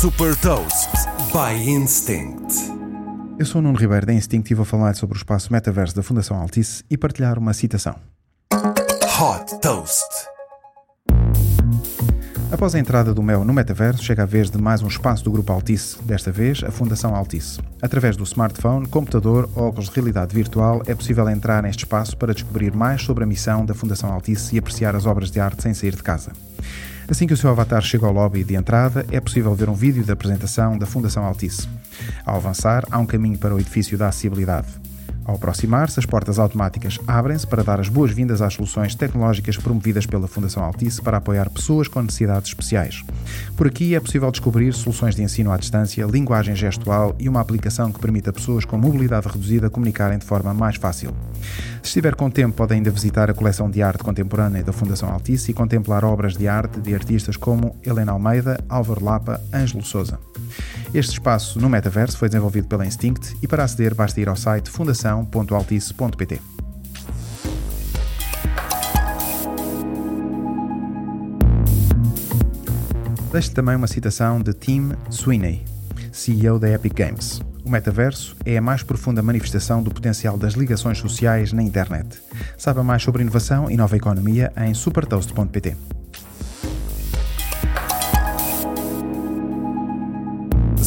Super Toast by Instinct. Eu sou o Nuno Ribeiro da Instinct e vou falar sobre o espaço metaverso da Fundação Altice e partilhar uma citação. Hot Toast. Após a entrada do MEO no metaverso, chega a vez de mais um espaço do Grupo Altice, desta vez a Fundação Altice. Através do smartphone, computador ou óculos de realidade virtual, é possível entrar neste espaço para descobrir mais sobre a missão da Fundação Altice e apreciar as obras de arte sem sair de casa. Assim que o seu avatar chega ao lobby de entrada, é possível ver um vídeo da apresentação da Fundação Altice. Ao avançar, há um caminho para o edifício da acessibilidade. Ao aproximar-se, as portas automáticas abrem-se para dar as boas-vindas às soluções tecnológicas promovidas pela Fundação Altice para apoiar pessoas com necessidades especiais. Por aqui é possível descobrir soluções de ensino à distância, linguagem gestual e uma aplicação que permita a pessoas com mobilidade reduzida comunicarem de forma mais fácil. Se estiver com tempo, pode ainda visitar a coleção de arte contemporânea da Fundação Altice e contemplar obras de arte de artistas como Helena Almeida, Álvaro Lapa, Ângelo Souza. Este espaço no metaverso foi desenvolvido pela Instinct e para aceder basta ir ao site fundação.altice.pt. Deixo também uma citação de Tim Sweeney, CEO da Epic Games. O metaverso é a mais profunda manifestação do potencial das ligações sociais na internet. Saiba mais sobre inovação e nova economia em supertoast.pt.